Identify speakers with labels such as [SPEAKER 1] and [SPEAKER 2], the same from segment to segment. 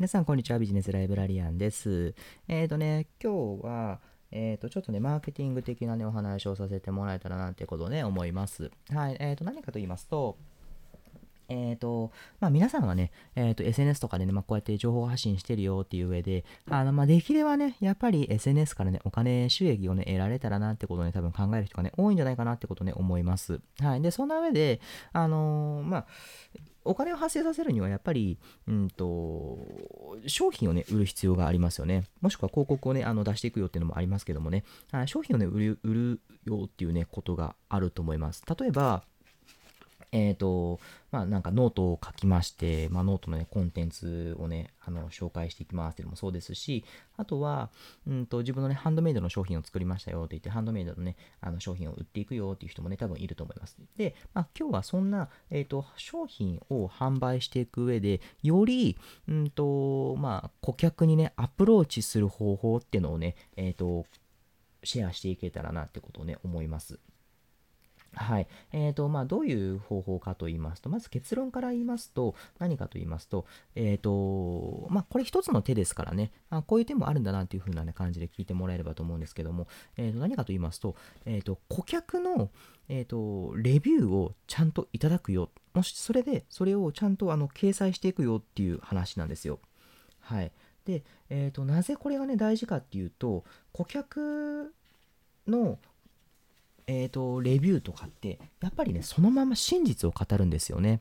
[SPEAKER 1] 皆さん、こんにちは。ビジネスライブラリアンです。えっ、ー、とね、今日は、えっ、ー、と、ちょっとね、マーケティング的なね、お話をさせてもらえたらなってことをね、思います。はい。えっ、ー、と、何かと言いますと、えっ、と、まあ皆さんはね、えっ、と SNS とかでね、まあこうやって情報発信してるよっていう上で、あの、まあできればね、やっぱり SNS からね、お金収益をね、得られたらなってことをね、多分考える人がね、多いんじゃないかなってことをね、思います。はい。で、そんな上で、あの、まあ、お金を発生させるにはやっぱり、うんと、商品をね、売る必要がありますよね。もしくは広告をね、あの出していくよっていうのもありますけどもね、商品をね、売る売るよっていうね、ことがあると思います。例えば、えっ、ー、と、まあなんかノートを書きまして、まあノートのね、コンテンツをね、あの、紹介していきますっていうのもそうですし、あとは、うんと、自分のね、ハンドメイドの商品を作りましたよって言って、ハンドメイドのね、あの商品を売っていくよっていう人もね、多分いると思います。で、まあ今日はそんな、えっ、ー、と、商品を販売していく上で、より、うんと、まあ、顧客にね、アプローチする方法っていうのをね、えっ、ー、と、シェアしていけたらなってことをね、思います。はい。えっ、ー、と、まあ、どういう方法かと言いますと、まず結論から言いますと、何かと言いますと、えっ、ー、と、まあ、これ一つの手ですからね、あこういう手もあるんだなっていう風な、ね、感じで聞いてもらえればと思うんですけども、え、ー、と、何かと言いますと、えっ、と、顧客の、えっ、と、レビューをちゃんといただくよ。もし、それで、それをちゃんと、あの、掲載していくよっていう話なんですよ。はい。で、えっ、と、なぜこれがね、大事かっていうと、顧客のえーと、レビューとかってやっぱりねそのまま真実を語るんですよね。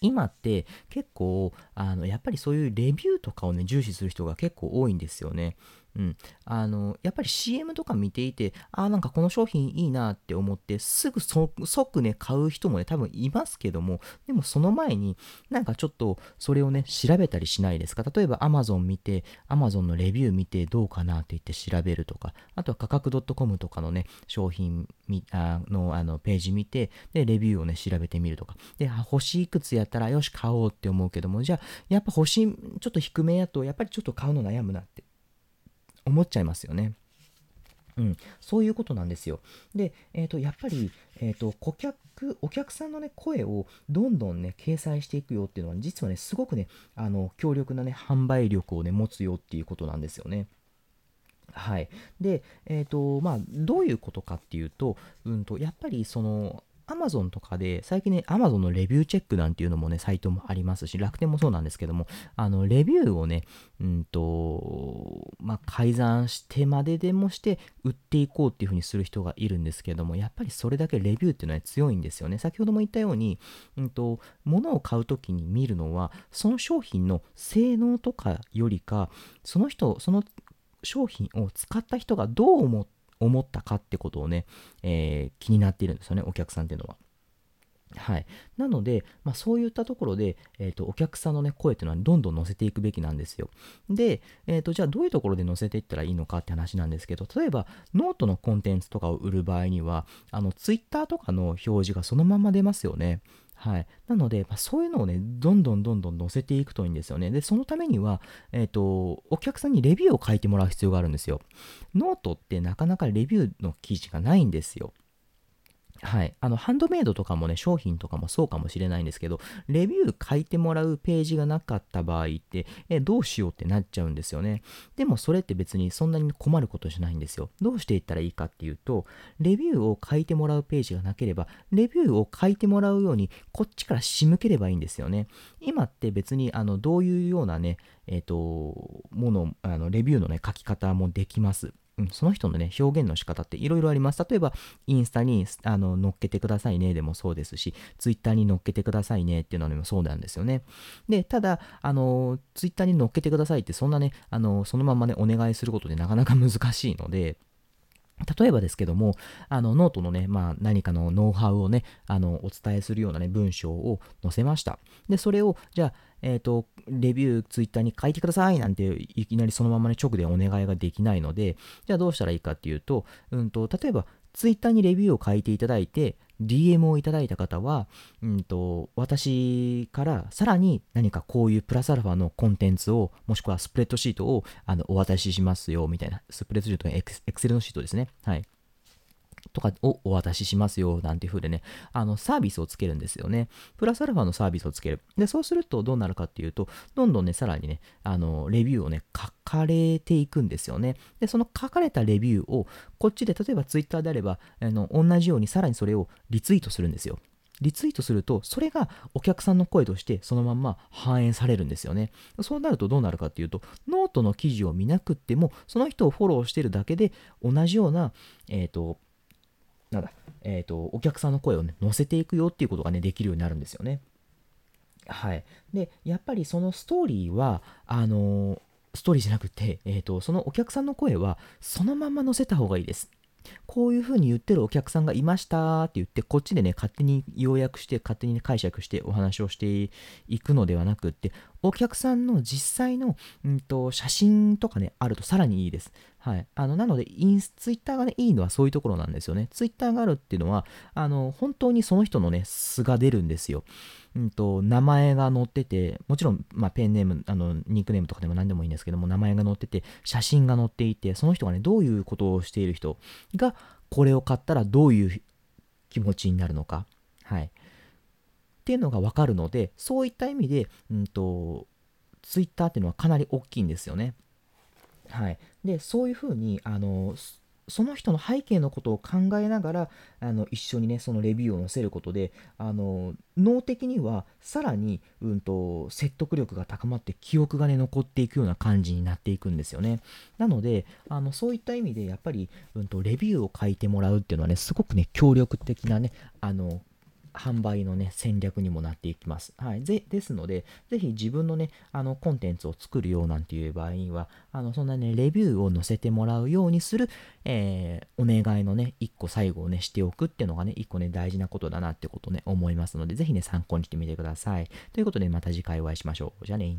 [SPEAKER 1] 今って結構あのやっぱりそういうレビューとかをね重視する人が結構多いんですよね。うん、あのやっぱり CM とか見ていてああなんかこの商品いいなって思ってすぐ即ね買う人もね多分いますけどもでもその前になんかちょっとそれをね調べたりしないですか？例えば Amazon 見て Amazon のレビュー見てどうかなって言って調べるとかあとは価格 .com とかのね商品あのあのページ見てでレビューをね調べてみるとか。で星いくつやったらよし買おうって思うけどもじゃあやっぱ星ちょっと低めやとやっぱりちょっと買うの悩むなって。思っちゃいますよね。うん、そういうことなんですよ。で、えーと、やっぱり、えーと、顧客、お客さんの、ね、声をどんどんね、掲載していくよっていうのは、実はね、すごくね、あの強力なね、販売力をね、持つよっていうことなんですよね。はい。で、えっ、ー、と、まあ、どういうことかっていうと、うんと、やっぱりその、アマゾンとかで、最近ね、アマゾンのレビューチェックなんていうのもね、サイトもありますし、楽天もそうなんですけども、あの、レビューをね、うんと、まあ、改ざんしてまででもして、売っていこうっていうふうにする人がいるんですけども、やっぱりそれだけレビューっていうのは強いんですよね。先ほども言ったように、うんと、物を買うときに見るのは、その商品の性能とかよりか、その人、その商品を使った人がどう思って思ったかってことをね、えー、気になっているんですよね、お客さんっていうのは。はい。なので、まあ、そういったところで、えーと、お客さんの、ね、声っていうのはどんどん乗せていくべきなんですよ。で、えーと、じゃあどういうところで載せていったらいいのかって話なんですけど、例えばノートのコンテンツとかを売る場合には、あの Twitter とかの表示がそのまま出ますよね。はい。なので、まあ、そういうのをね、どんどんどんどん載せていくといいんですよね。で、そのためには、えっ、ー、と、お客さんにレビューを書いてもらう必要があるんですよ。ノートってなかなかレビューの記事がないんですよ。はい。あの、ハンドメイドとかもね、商品とかもそうかもしれないんですけど、レビュー書いてもらうページがなかった場合って、え、どうしようってなっちゃうんですよね。でもそれって別にそんなに困ることじゃないんですよ。どうしていったらいいかっていうと、レビューを書いてもらうページがなければ、レビューを書いてもらうように、こっちから仕向ければいいんですよね。今って別に、あの、どういうようなね、えっ、ー、と、もの、あの、レビューのね、書き方もできます。うん、その人のね、表現の仕方っていろいろあります。例えば、インスタにあの乗っけてくださいねでもそうですし、ツイッターに乗っけてくださいねっていうのもそうなんですよね。で、ただ、あの、ツイッターに乗っけてくださいってそんなね、あの、そのままね、お願いすることでなかなか難しいので、例えばですけども、あの、ノートのね、まあ、何かのノウハウをね、あの、お伝えするようなね、文章を載せました。で、それを、じゃあ、えっ、ー、と、レビュー、ツイッターに書いてくださいなんて、いきなりそのままね、直でお願いができないので、じゃあどうしたらいいかっていうと、うんと、例えば、ツイッターにレビューを書いていただいて、DM をいただいた方は、うんと、私からさらに何かこういうプラスアルファのコンテンツを、もしくはスプレッドシートをあのお渡ししますよ、みたいな、スプレッドシートのエクセルのシートですね。はい。とかをお渡ししますよ、なんていう風でね、あの、サービスをつけるんですよね。プラスアルファのサービスをつける。で、そうするとどうなるかっていうと、どんどんね、さらにね、あの、レビューをね、書かれていくんですよね。で、その書かれたレビューを、こっちで、例えばツイッターであれば、あの、同じようにさらにそれをリツイートするんですよ。リツイートすると、それがお客さんの声としてそのまんま反映されるんですよね。そうなるとどうなるかっていうと、ノートの記事を見なくっても、その人をフォローしてるだけで、同じような、えっ、ー、と、なんだ、えっ、ー、と、お客さんの声をね、載せていくよっていうことがね、できるようになるんですよね。はい。で、やっぱりそのストーリーは、あのー、ストーリーじゃなくて、えっ、と、そのお客さんの声は、そのまま載せた方がいいです。こういう風に言ってるお客さんがいましたって言って、こっちでね、勝手に要約して、勝手に、解釈してお話をしていくのではなくって、お客さんの実際の、うんと、写真とかね、あるとさらにいいです。はい。あの、なので、インス、ツイッターがね、いいのはそういうところなんですよね。ツイッターがあるっていうのは、あの、本当にその人のね、素が出るんですよ。うんと、名前が載ってて、もちろん、まあ、ペンネーム、あの、ニックネームとかでも何でもいいんですけども、名前が載ってて、写真が載っていて、その人がね、どういうことをしている人が、これを買ったらどういう気持ちになるのか。はい。っていうのがわかるので、そういった意味で、うんと、ツイッターっていうのはかなり大きいんですよね。はい。で、そういうふうに、あの、その人の背景のことを考えながらあの一緒にねそのレビューを載せることであの脳的にはさらに、うんと、説得力が高まって記憶がね残っていくような感じになっていくんですよねなのであのそういった意味でやっぱり、うんと、レビューを書いてもらうっていうのはねすごくね協力的なねあの販売のね、戦略にもなっていきます。はい。でですので、ぜひ自分のね、あの、コンテンツを作るようなんていう場合には、あの、そんなね、レビューを載せてもらうようにする、えー、お願いのね、一個最後をね、しておくっていうのがね、一個ね、大事なことだなってことね、思いますので、ぜひね、参考にしてみてください。ということで、また次回お会いしましょう。じゃあね